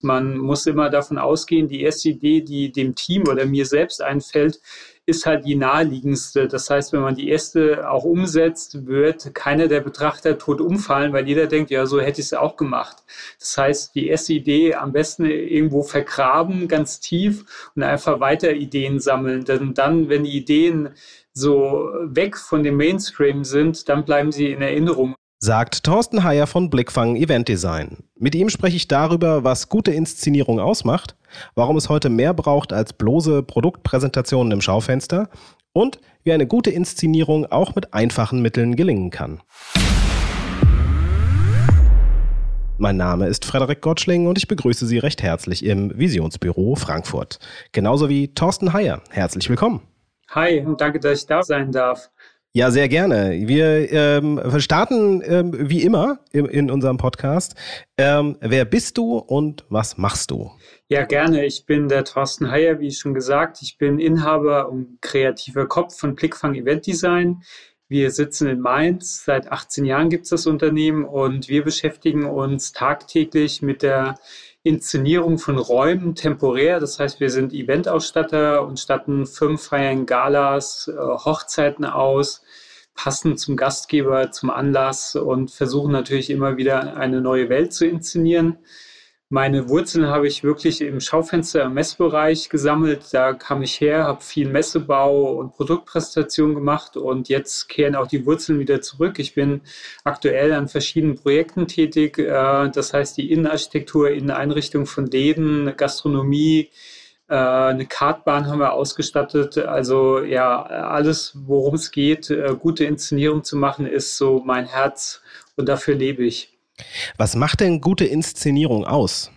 Man muss immer davon ausgehen, die erste Idee, die dem Team oder mir selbst einfällt, ist halt die naheliegendste. Das heißt, wenn man die erste auch umsetzt, wird keiner der Betrachter tot umfallen, weil jeder denkt, ja, so hätte ich es auch gemacht. Das heißt, die erste Idee am besten irgendwo vergraben, ganz tief und einfach weiter Ideen sammeln. Denn dann, wenn die Ideen so weg von dem Mainstream sind, dann bleiben sie in Erinnerung sagt Thorsten Heyer von Blickfang Event Design. Mit ihm spreche ich darüber, was gute Inszenierung ausmacht, warum es heute mehr braucht als bloße Produktpräsentationen im Schaufenster und wie eine gute Inszenierung auch mit einfachen Mitteln gelingen kann. Mein Name ist Frederik Gottschling und ich begrüße Sie recht herzlich im Visionsbüro Frankfurt. Genauso wie Thorsten Heyer. Herzlich willkommen. Hi und danke, dass ich da sein darf. Ja, sehr gerne. Wir ähm, starten ähm, wie immer im, in unserem Podcast. Ähm, wer bist du und was machst du? Ja, gerne. Ich bin der Thorsten Heyer, wie schon gesagt. Ich bin Inhaber und kreativer Kopf von Blickfang Event Design. Wir sitzen in Mainz. Seit 18 Jahren gibt es das Unternehmen und wir beschäftigen uns tagtäglich mit der Inszenierung von Räumen temporär. Das heißt, wir sind Eventausstatter und statten Firmenfeiern, Galas, äh, Hochzeiten aus, passend zum Gastgeber, zum Anlass und versuchen natürlich immer wieder eine neue Welt zu inszenieren. Meine Wurzeln habe ich wirklich im Schaufenster im Messbereich gesammelt. Da kam ich her, habe viel Messebau und Produktpräsentation gemacht und jetzt kehren auch die Wurzeln wieder zurück. Ich bin aktuell an verschiedenen Projekten tätig. Äh, das heißt, die Innenarchitektur, Inneneinrichtung von Läden, Gastronomie, äh, eine Kartbahn haben wir ausgestattet. Also ja, alles, worum es geht, äh, gute Inszenierung zu machen, ist so mein Herz und dafür lebe ich. Was macht denn gute Inszenierung aus?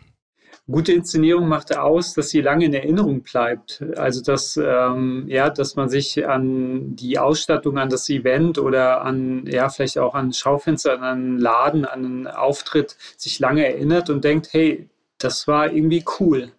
Gute Inszenierung macht aus, dass sie lange in Erinnerung bleibt. Also dass ähm, ja, dass man sich an die Ausstattung, an das Event oder an ja vielleicht auch an Schaufenster, an einen Laden, an einen Auftritt sich lange erinnert und denkt, hey, das war irgendwie cool.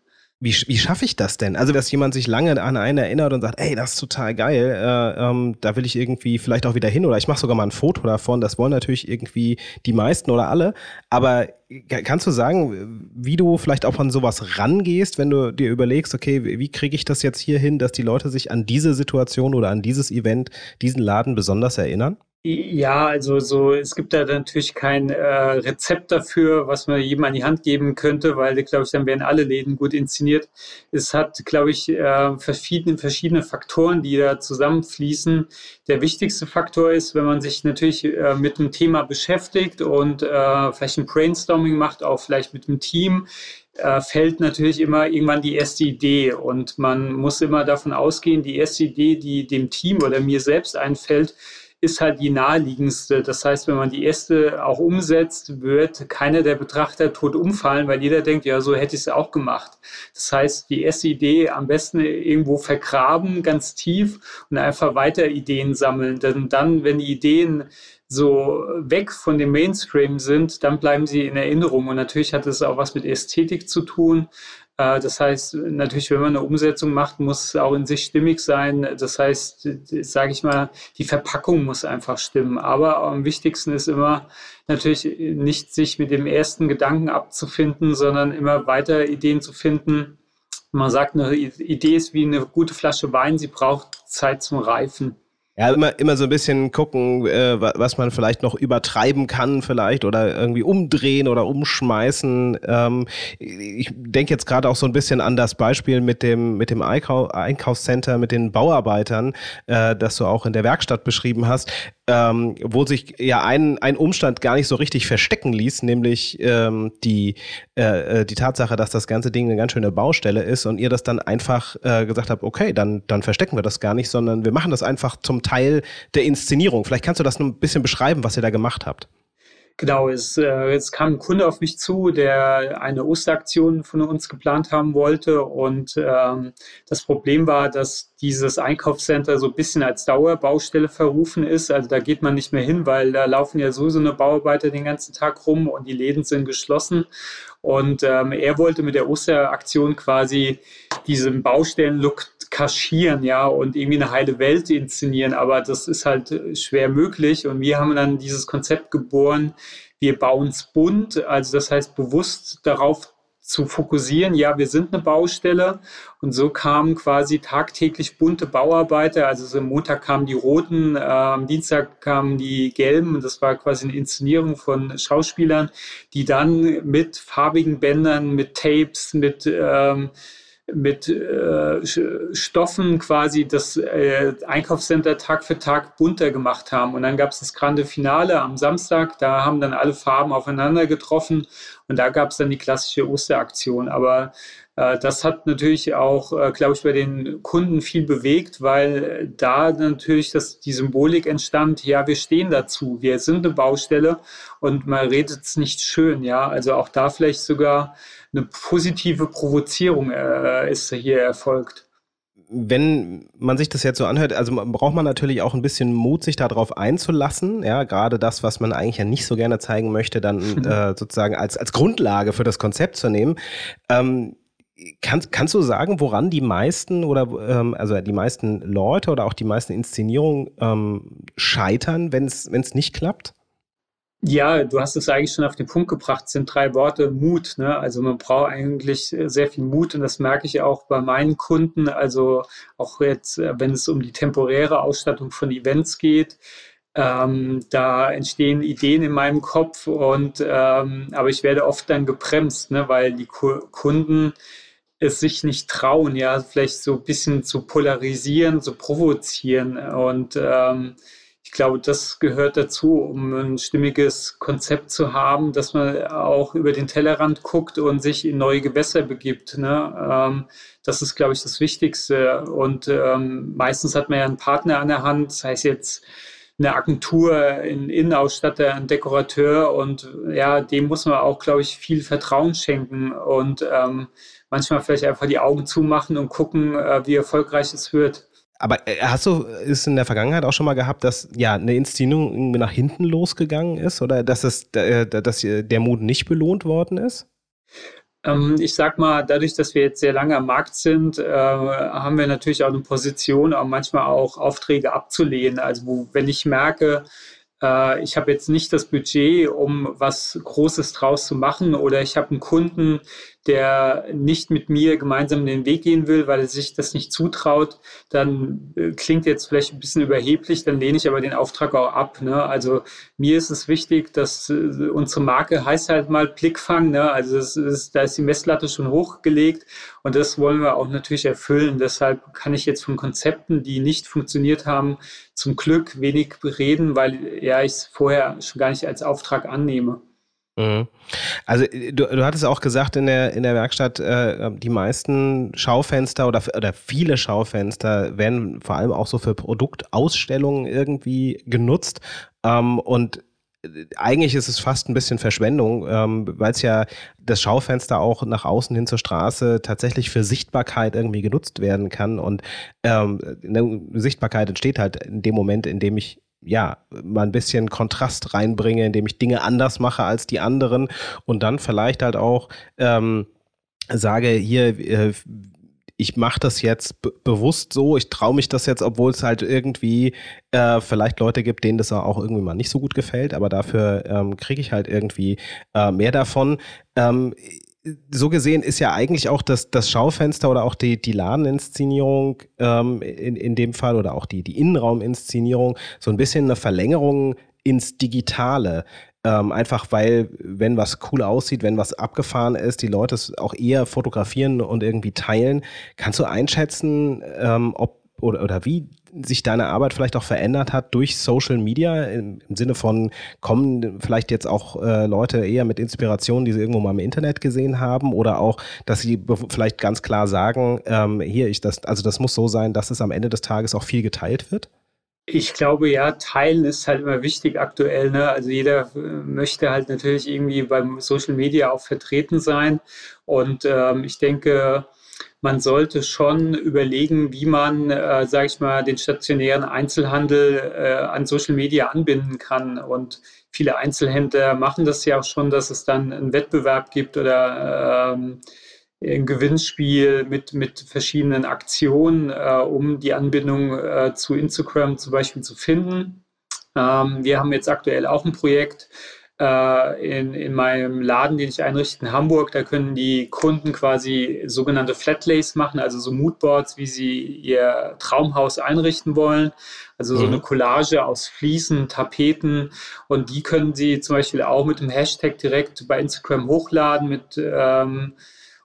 Wie, wie schaffe ich das denn? Also, dass jemand sich lange an einen erinnert und sagt, ey, das ist total geil, äh, ähm, da will ich irgendwie vielleicht auch wieder hin oder ich mache sogar mal ein Foto davon. Das wollen natürlich irgendwie die meisten oder alle. Aber kannst du sagen, wie du vielleicht auch an sowas rangehst, wenn du dir überlegst, okay, wie kriege ich das jetzt hier hin, dass die Leute sich an diese Situation oder an dieses Event, diesen Laden besonders erinnern? Ja, also so, es gibt da natürlich kein äh, Rezept dafür, was man jedem an die Hand geben könnte, weil, glaube ich, dann wären alle Läden gut inszeniert. Es hat, glaube ich, äh, verschiedene, verschiedene Faktoren, die da zusammenfließen. Der wichtigste Faktor ist, wenn man sich natürlich äh, mit einem Thema beschäftigt und äh, vielleicht ein Brainstorming macht, auch vielleicht mit dem Team, äh, fällt natürlich immer irgendwann die erste Idee und man muss immer davon ausgehen, die erste Idee, die dem Team oder mir selbst einfällt, ist halt die naheliegendste. Das heißt, wenn man die erste auch umsetzt, wird keiner der Betrachter tot umfallen, weil jeder denkt, ja, so hätte ich es auch gemacht. Das heißt, die erste Idee am besten irgendwo vergraben, ganz tief und einfach weiter Ideen sammeln. Denn dann, wenn die Ideen so weg von dem Mainstream sind, dann bleiben sie in Erinnerung. Und natürlich hat es auch was mit Ästhetik zu tun. Äh, das heißt, natürlich, wenn man eine Umsetzung macht, muss es auch in sich stimmig sein. Das heißt, sage ich mal, die Verpackung muss einfach stimmen. Aber am wichtigsten ist immer natürlich nicht sich mit dem ersten Gedanken abzufinden, sondern immer weiter Ideen zu finden. Man sagt, eine Idee ist wie eine gute Flasche Wein, sie braucht Zeit zum Reifen. Ja, immer, immer so ein bisschen gucken, äh, was man vielleicht noch übertreiben kann, vielleicht oder irgendwie umdrehen oder umschmeißen. Ähm, ich denke jetzt gerade auch so ein bisschen an das Beispiel mit dem, mit dem Einkau Einkaufscenter, mit den Bauarbeitern, äh, das du auch in der Werkstatt beschrieben hast ähm, wo sich ja ein, ein Umstand gar nicht so richtig verstecken ließ, nämlich ähm, die, äh, äh, die Tatsache, dass das ganze Ding eine ganz schöne Baustelle ist und ihr das dann einfach äh, gesagt habt, okay, dann, dann verstecken wir das gar nicht, sondern wir machen das einfach zum Teil der Inszenierung. Vielleicht kannst du das noch ein bisschen beschreiben, was ihr da gemacht habt. Genau, es, äh, es kam ein Kunde auf mich zu, der eine Osteraktion von uns geplant haben wollte. Und ähm, das Problem war, dass dieses Einkaufscenter so ein bisschen als Dauerbaustelle verrufen ist. Also da geht man nicht mehr hin, weil da laufen ja sowieso eine Bauarbeiter den ganzen Tag rum und die Läden sind geschlossen. Und ähm, er wollte mit der Osteraktion quasi diesen Baustellenlook kaschieren, ja, und irgendwie eine heile Welt inszenieren. Aber das ist halt schwer möglich. Und wir haben dann dieses Konzept geboren. Wir bauen es bunt, also das heißt bewusst darauf zu fokussieren, ja, wir sind eine Baustelle. Und so kamen quasi tagtäglich bunte Bauarbeiter. Also so am Montag kamen die Roten, äh, am Dienstag kamen die Gelben. Und das war quasi eine Inszenierung von Schauspielern, die dann mit farbigen Bändern, mit Tapes, mit ähm, mit äh, Stoffen quasi das äh, Einkaufscenter Tag für Tag bunter gemacht haben. Und dann gab es das Grande Finale am Samstag, da haben dann alle Farben aufeinander getroffen und da gab es dann die klassische Osteraktion. Aber das hat natürlich auch, äh, glaube ich, bei den Kunden viel bewegt, weil da natürlich das, die Symbolik entstand, ja, wir stehen dazu, wir sind eine Baustelle und man redet es nicht schön, ja. Also auch da vielleicht sogar eine positive Provozierung äh, ist hier erfolgt wenn man sich das jetzt so anhört, also braucht man natürlich auch ein bisschen Mut, sich darauf einzulassen. Ja, gerade das, was man eigentlich ja nicht so gerne zeigen möchte, dann äh, sozusagen als, als Grundlage für das Konzept zu nehmen. Ähm, kannst, kannst du sagen, woran die meisten oder ähm, also die meisten Leute oder auch die meisten Inszenierungen ähm, scheitern, wenn es nicht klappt? Ja, du hast es eigentlich schon auf den Punkt gebracht, sind drei Worte Mut. Ne? Also man braucht eigentlich sehr viel Mut und das merke ich auch bei meinen Kunden. Also auch jetzt, äh, wenn es um die temporäre Ausstattung von Events geht, ähm, da entstehen Ideen in meinem Kopf und ähm, aber ich werde oft dann gebremst, ne? weil die Kunden es sich nicht trauen, ja, vielleicht so ein bisschen zu polarisieren, zu provozieren und ähm, ich glaube, das gehört dazu, um ein stimmiges Konzept zu haben, dass man auch über den Tellerrand guckt und sich in neue Gewässer begibt. Ne? Ähm, das ist, glaube ich, das Wichtigste. Und ähm, meistens hat man ja einen Partner an der Hand, sei es jetzt eine Agentur, ein Innenausstatter, ein Dekorateur und ja, dem muss man auch, glaube ich, viel Vertrauen schenken und ähm, manchmal vielleicht einfach die Augen zumachen und gucken, äh, wie erfolgreich es wird. Aber äh, hast du es in der Vergangenheit auch schon mal gehabt, dass ja eine Inszenierung irgendwie nach hinten losgegangen ist oder dass es äh, dass der Mut nicht belohnt worden ist? Ähm, ich sag mal, dadurch, dass wir jetzt sehr lange am Markt sind, äh, haben wir natürlich auch eine Position, auch manchmal auch Aufträge abzulehnen. Also wo, wenn ich merke, äh, ich habe jetzt nicht das Budget, um was Großes draus zu machen oder ich habe einen Kunden, der nicht mit mir gemeinsam den Weg gehen will, weil er sich das nicht zutraut, dann äh, klingt jetzt vielleicht ein bisschen überheblich, dann lehne ich aber den Auftrag auch ab. Ne? Also mir ist es wichtig, dass äh, unsere Marke heißt halt mal Blickfang, ne? also ist, da ist die Messlatte schon hochgelegt und das wollen wir auch natürlich erfüllen. Deshalb kann ich jetzt von Konzepten, die nicht funktioniert haben, zum Glück wenig reden, weil ja ich es vorher schon gar nicht als Auftrag annehme. Mhm. Also du, du hattest auch gesagt in der, in der Werkstatt, äh, die meisten Schaufenster oder, oder viele Schaufenster werden vor allem auch so für Produktausstellungen irgendwie genutzt. Ähm, und äh, eigentlich ist es fast ein bisschen Verschwendung, ähm, weil es ja das Schaufenster auch nach außen hin zur Straße tatsächlich für Sichtbarkeit irgendwie genutzt werden kann. Und ähm, eine Sichtbarkeit entsteht halt in dem Moment, in dem ich ja, mal ein bisschen Kontrast reinbringe, indem ich Dinge anders mache als die anderen und dann vielleicht halt auch ähm, sage, hier, äh, ich mache das jetzt bewusst so, ich traue mich das jetzt, obwohl es halt irgendwie äh, vielleicht Leute gibt, denen das auch irgendwie mal nicht so gut gefällt, aber dafür ähm, kriege ich halt irgendwie äh, mehr davon. Ähm, so gesehen ist ja eigentlich auch das, das Schaufenster oder auch die, die Ladeninszenierung ähm, in, in dem Fall oder auch die, die Innenrauminszenierung so ein bisschen eine Verlängerung ins Digitale. Ähm, einfach weil, wenn was cool aussieht, wenn was abgefahren ist, die Leute es auch eher fotografieren und irgendwie teilen. Kannst du einschätzen, ähm, ob oder, oder wie sich deine Arbeit vielleicht auch verändert hat durch Social Media im, Sinne von kommen vielleicht jetzt auch äh, Leute eher mit Inspirationen, die sie irgendwo mal im Internet gesehen haben oder auch, dass sie vielleicht ganz klar sagen, ähm, hier ich das, also das muss so sein, dass es am Ende des Tages auch viel geteilt wird? Ich glaube ja, teilen ist halt immer wichtig aktuell. Ne? Also jeder äh, möchte halt natürlich irgendwie beim Social Media auch vertreten sein. Und ähm, ich denke, man sollte schon überlegen, wie man, äh, sage ich mal, den stationären Einzelhandel äh, an Social Media anbinden kann. Und viele Einzelhändler machen das ja auch schon, dass es dann einen Wettbewerb gibt oder ähm, ein Gewinnspiel mit, mit verschiedenen Aktionen, äh, um die Anbindung äh, zu Instagram zum Beispiel zu finden. Ähm, wir haben jetzt aktuell auch ein Projekt, in, in meinem Laden, den ich einrichte in Hamburg, da können die Kunden quasi sogenannte Flatlays machen, also so Moodboards, wie sie ihr Traumhaus einrichten wollen. Also so mhm. eine Collage aus Fliesen, Tapeten und die können sie zum Beispiel auch mit dem Hashtag direkt bei Instagram hochladen mit ähm,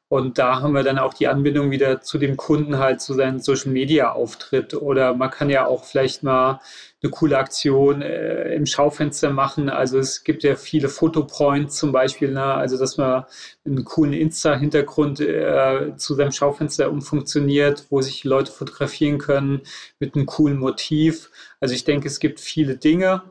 und da haben wir dann auch die Anbindung wieder zu dem Kunden halt zu seinem Social Media Auftritt. Oder man kann ja auch vielleicht mal eine coole Aktion äh, im Schaufenster machen. Also es gibt ja viele Fotopoints zum Beispiel, ne? also dass man einen coolen Insta-Hintergrund äh, zu seinem Schaufenster umfunktioniert, wo sich Leute fotografieren können mit einem coolen Motiv. Also ich denke, es gibt viele Dinge.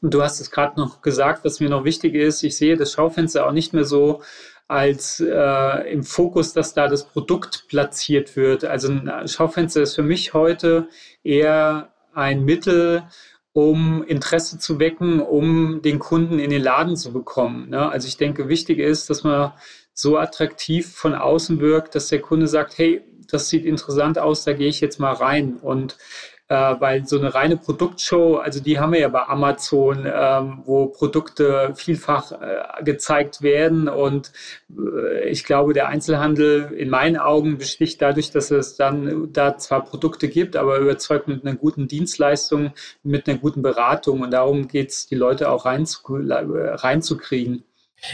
Und du hast es gerade noch gesagt, was mir noch wichtig ist. Ich sehe das Schaufenster auch nicht mehr so als äh, im Fokus, dass da das Produkt platziert wird. Also ein Schaufenster ist für mich heute eher ein Mittel, um Interesse zu wecken, um den Kunden in den Laden zu bekommen. Ne? Also ich denke, wichtig ist, dass man so attraktiv von außen wirkt, dass der Kunde sagt, hey, das sieht interessant aus, da gehe ich jetzt mal rein. Und äh, weil so eine reine Produktshow, also die haben wir ja bei Amazon, ähm, wo Produkte vielfach äh, gezeigt werden und äh, ich glaube, der Einzelhandel in meinen Augen besticht dadurch, dass es dann da zwar Produkte gibt, aber überzeugt mit einer guten Dienstleistung, mit einer guten Beratung und darum geht es, die Leute auch reinzu, reinzukriegen.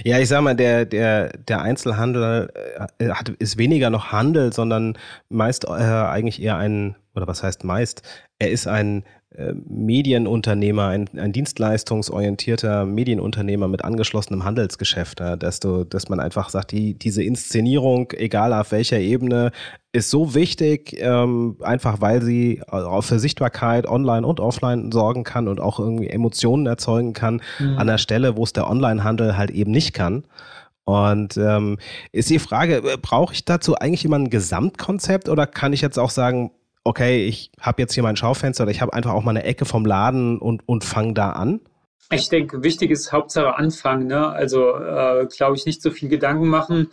Ja, ich sag mal, der, der, der Einzelhandel äh, hat, ist weniger noch Handel, sondern meist äh, eigentlich eher ein, oder was heißt meist, er ist ein Medienunternehmer, ein, ein dienstleistungsorientierter Medienunternehmer mit angeschlossenem Handelsgeschäft, dass, du, dass man einfach sagt, die, diese Inszenierung, egal auf welcher Ebene, ist so wichtig, ähm, einfach weil sie auch für Sichtbarkeit online und offline sorgen kann und auch irgendwie Emotionen erzeugen kann, mhm. an der Stelle, wo es der Onlinehandel halt eben nicht kann. Und ähm, ist die Frage, äh, brauche ich dazu eigentlich immer ein Gesamtkonzept oder kann ich jetzt auch sagen, okay, ich habe jetzt hier mein Schaufenster oder ich habe einfach auch mal eine Ecke vom Laden und, und fange da an? Ich denke, wichtig ist Hauptsache Anfangen. Ne? Also äh, glaube ich, nicht so viel Gedanken machen.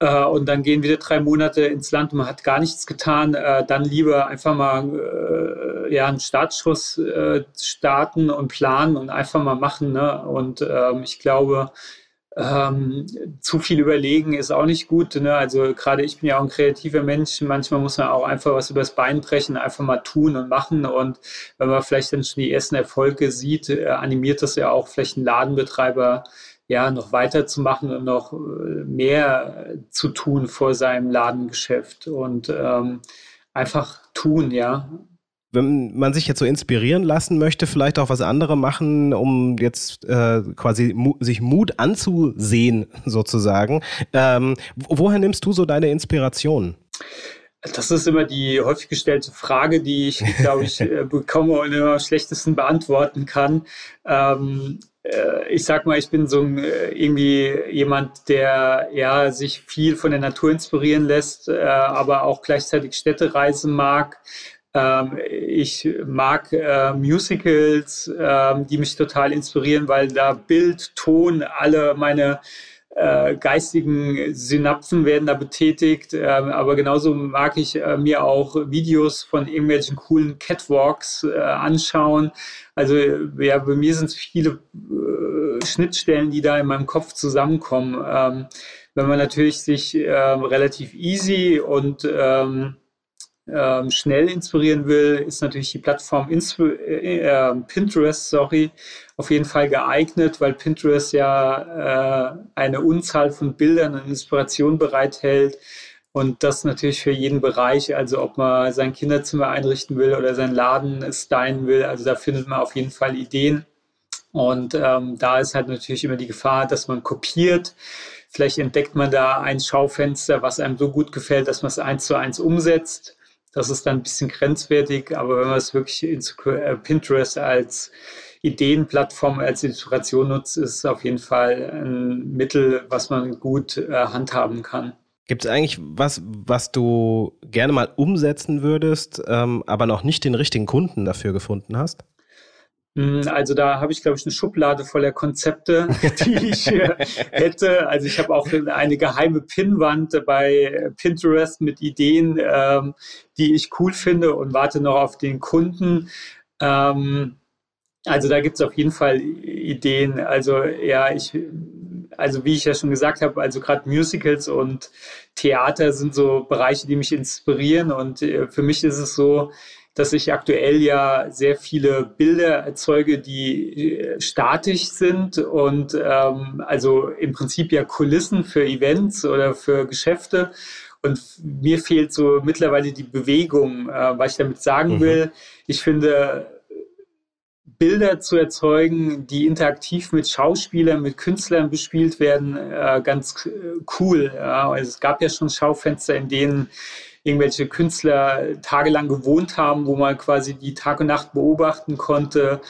Äh, und dann gehen wieder drei Monate ins Land und man hat gar nichts getan. Äh, dann lieber einfach mal äh, ja, einen Startschuss äh, starten und planen und einfach mal machen. Ne? Und ähm, ich glaube, ähm, zu viel überlegen ist auch nicht gut. Ne? Also gerade ich bin ja auch ein kreativer Mensch. Manchmal muss man auch einfach was übers Bein brechen, einfach mal tun und machen. Und wenn man vielleicht dann schon die ersten Erfolge sieht, äh, animiert das ja auch vielleicht einen Ladenbetreiber, ja, noch weiterzumachen und noch äh, mehr zu tun vor seinem Ladengeschäft und ähm, einfach tun, ja wenn man sich jetzt so inspirieren lassen möchte, vielleicht auch was andere machen, um jetzt äh, quasi mu sich Mut anzusehen, sozusagen. Ähm, woher nimmst du so deine Inspiration? Das ist immer die häufig gestellte Frage, die ich, glaube ich, äh, bekomme und immer am schlechtesten beantworten kann. Ähm, äh, ich sag mal, ich bin so ein, äh, irgendwie jemand, der ja sich viel von der Natur inspirieren lässt, äh, aber auch gleichzeitig Städtereisen mag. Ähm, ich mag äh, Musicals, äh, die mich total inspirieren, weil da Bild, Ton, alle meine äh, geistigen Synapsen werden da betätigt. Äh, aber genauso mag ich äh, mir auch Videos von irgendwelchen coolen Catwalks äh, anschauen. Also ja, bei mir sind es viele äh, Schnittstellen, die da in meinem Kopf zusammenkommen. Ähm, wenn man natürlich sich ähm, relativ easy und ähm, ähm, schnell inspirieren will, ist natürlich die Plattform Insp äh, äh, Pinterest, sorry, auf jeden Fall geeignet, weil Pinterest ja äh, eine Unzahl von Bildern und Inspiration bereithält. Und das natürlich für jeden Bereich, also ob man sein Kinderzimmer einrichten will oder seinen Laden stylen will, also da findet man auf jeden Fall Ideen. Und ähm, da ist halt natürlich immer die Gefahr, dass man kopiert. Vielleicht entdeckt man da ein Schaufenster, was einem so gut gefällt, dass man es eins zu eins umsetzt. Das ist dann ein bisschen grenzwertig, aber wenn man es wirklich in äh, Pinterest als Ideenplattform, als Inspiration nutzt, ist es auf jeden Fall ein Mittel, was man gut äh, handhaben kann. Gibt es eigentlich was, was du gerne mal umsetzen würdest, ähm, aber noch nicht den richtigen Kunden dafür gefunden hast? Hm, also da habe ich, glaube ich, eine Schublade voller Konzepte, die ich hätte. Also ich habe auch eine geheime Pinnwand bei Pinterest mit Ideen, ähm, die ich cool finde und warte noch auf den Kunden. Ähm, Also da gibt es auf jeden Fall Ideen. Also ja, ich, also wie ich ja schon gesagt habe, also gerade Musicals und Theater sind so Bereiche, die mich inspirieren. Und äh, für mich ist es so, dass ich aktuell ja sehr viele Bilder erzeuge, die äh, statisch sind und ähm, also im Prinzip ja Kulissen für Events oder für Geschäfte. Und mir fehlt so mittlerweile die Bewegung, äh, was ich damit sagen mhm. will. Ich finde, Bilder zu erzeugen, die interaktiv mit Schauspielern, mit Künstlern bespielt werden, äh, ganz äh, cool. Ja. Also es gab ja schon Schaufenster, in denen irgendwelche Künstler tagelang gewohnt haben, wo man quasi die Tag und Nacht beobachten konnte.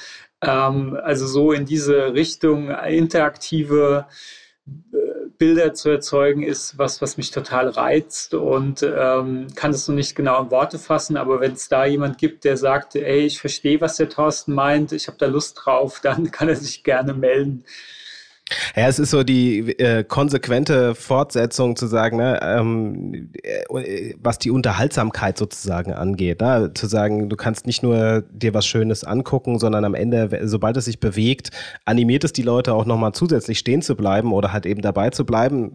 Ähm, also so in diese Richtung interaktive äh, Bilder zu erzeugen, ist was, was mich total reizt und ähm, kann es noch nicht genau in Worte fassen, aber wenn es da jemand gibt, der sagt, ey, ich verstehe, was der Thorsten meint, ich habe da Lust drauf, dann kann er sich gerne melden. Ja, es ist so die äh, konsequente Fortsetzung zu sagen, ne, ähm, äh, was die Unterhaltsamkeit sozusagen angeht. Ne? Zu sagen, du kannst nicht nur dir was Schönes angucken, sondern am Ende, sobald es sich bewegt, animiert es die Leute auch nochmal zusätzlich stehen zu bleiben oder halt eben dabei zu bleiben,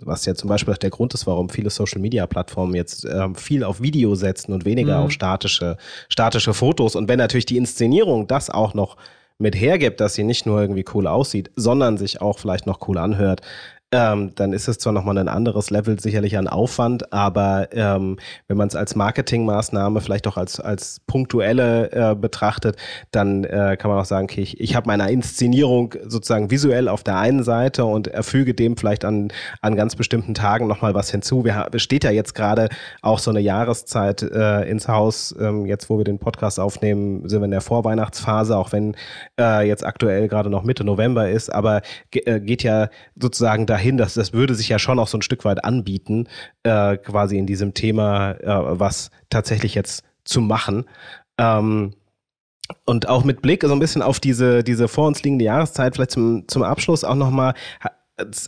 was ja zum Beispiel auch der Grund ist, warum viele Social-Media-Plattformen jetzt ähm, viel auf Video setzen und weniger mhm. auf statische, statische Fotos. Und wenn natürlich die Inszenierung das auch noch mit hergibt, dass sie nicht nur irgendwie cool aussieht, sondern sich auch vielleicht noch cool anhört, ähm, dann ist es zwar nochmal ein anderes Level sicherlich an Aufwand, aber ähm, wenn man es als Marketingmaßnahme vielleicht auch als, als punktuelle äh, betrachtet, dann äh, kann man auch sagen, okay, ich, ich habe meine Inszenierung sozusagen visuell auf der einen Seite und erfüge dem vielleicht an, an ganz bestimmten Tagen nochmal was hinzu. Wir steht ja jetzt gerade auch so eine Jahreszeit äh, ins Haus. Ähm, jetzt, wo wir den Podcast aufnehmen, sind wir in der Vorweihnachtsphase, auch wenn äh, jetzt aktuell gerade noch Mitte November ist, aber äh, geht ja sozusagen dahin, dahin, dass das würde sich ja schon auch so ein Stück weit anbieten, äh, quasi in diesem Thema äh, was tatsächlich jetzt zu machen. Ähm, und auch mit Blick so ein bisschen auf diese, diese vor uns liegende Jahreszeit, vielleicht zum, zum Abschluss auch nochmal,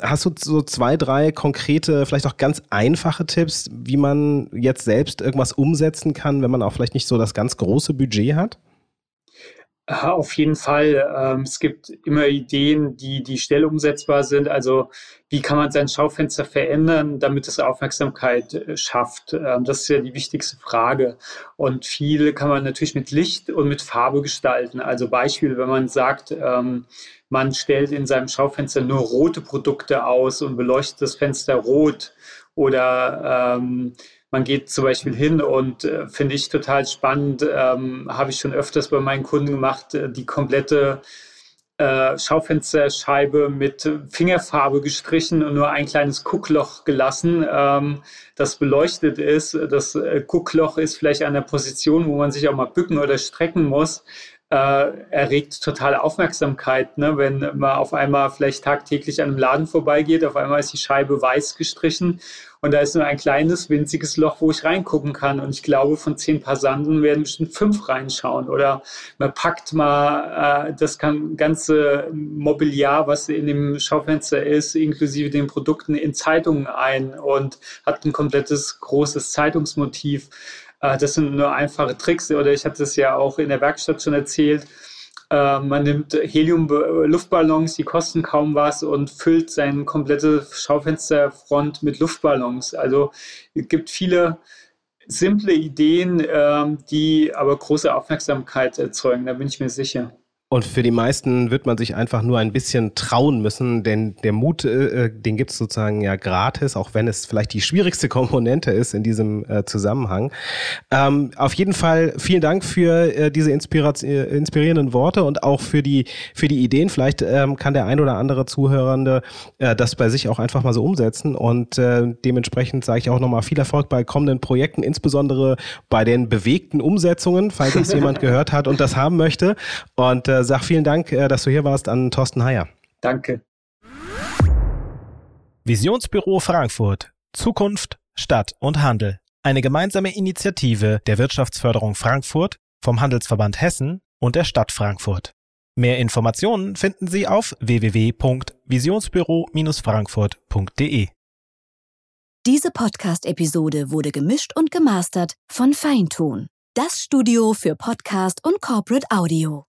hast du so zwei, drei konkrete, vielleicht auch ganz einfache Tipps, wie man jetzt selbst irgendwas umsetzen kann, wenn man auch vielleicht nicht so das ganz große Budget hat? Auf jeden Fall. Ähm, es gibt immer Ideen, die, die schnell umsetzbar sind. Also wie kann man sein Schaufenster verändern, damit es Aufmerksamkeit äh, schafft? Ähm, das ist ja die wichtigste Frage. Und viel kann man natürlich mit Licht und mit Farbe gestalten. Also Beispiel, wenn man sagt, ähm, man stellt in seinem Schaufenster nur rote Produkte aus und beleuchtet das Fenster rot oder ähm, man geht zum Beispiel hin und äh, finde ich total spannend, ähm, habe ich schon öfters bei meinen Kunden gemacht, äh, die komplette äh, Schaufensterscheibe mit Fingerfarbe gestrichen und nur ein kleines Guckloch gelassen, ähm, das beleuchtet ist. Das äh, Guckloch ist vielleicht an der Position, wo man sich auch mal bücken oder strecken muss äh, erregt totale Aufmerksamkeit, ne? wenn man auf einmal vielleicht tagtäglich an einem Laden vorbeigeht, auf einmal ist die Scheibe weiß gestrichen und da ist nur ein kleines, winziges Loch, wo ich reingucken kann. Und ich glaube, von zehn Passanten werden bestimmt fünf reinschauen. Oder man packt mal äh, das ganze Mobiliar, was in dem Schaufenster ist, inklusive den Produkten, in Zeitungen ein und hat ein komplettes großes Zeitungsmotiv. Äh, das sind nur einfache Tricks oder ich hatte es ja auch in der Werkstatt schon erzählt. Äh, man nimmt Helium-Luftballons, die kosten kaum was und füllt seine komplette Schaufensterfront mit Luftballons. Also es gibt viele simple Ideen, ähm, die aber große Aufmerksamkeit erzeugen, da bin ich mir sicher. Und für die meisten wird man sich einfach nur ein bisschen trauen müssen, denn der Mut, äh, äh den gibt es sozusagen ja gratis, auch wenn es vielleicht die schwierigste Komponente ist in diesem äh, Zusammenhang. Ähm, auf jeden Fall vielen Dank für äh, diese äh, inspirierenden Worte und auch für die, für die Ideen. Vielleicht ähm, kann der ein oder andere Zuhörende äh, das bei sich auch einfach mal so umsetzen. Und dementsprechend sage ich auch nochmal viel Erfolg bei kommenden Projekten, insbesondere bei den bewegten Umsetzungen, falls es jemand gehört hat und das haben möchte. Und äh, sag vielen Dank, äh, dass du hier warst an Thorsten Heyer. Danke. Visionsbüro Frankfurt. Zukunft, Stadt und Handel. Eine gemeinsame Initiative der Wirtschaftsförderung Frankfurt, vom Handelsverband Hessen und der Stadt Frankfurt. Mehr Informationen finden Sie auf www.visionsbüro-frankfurt.de. Diese Podcast-Episode wurde gemischt und gemastert von Feintun, das Studio für Podcast und Corporate Audio.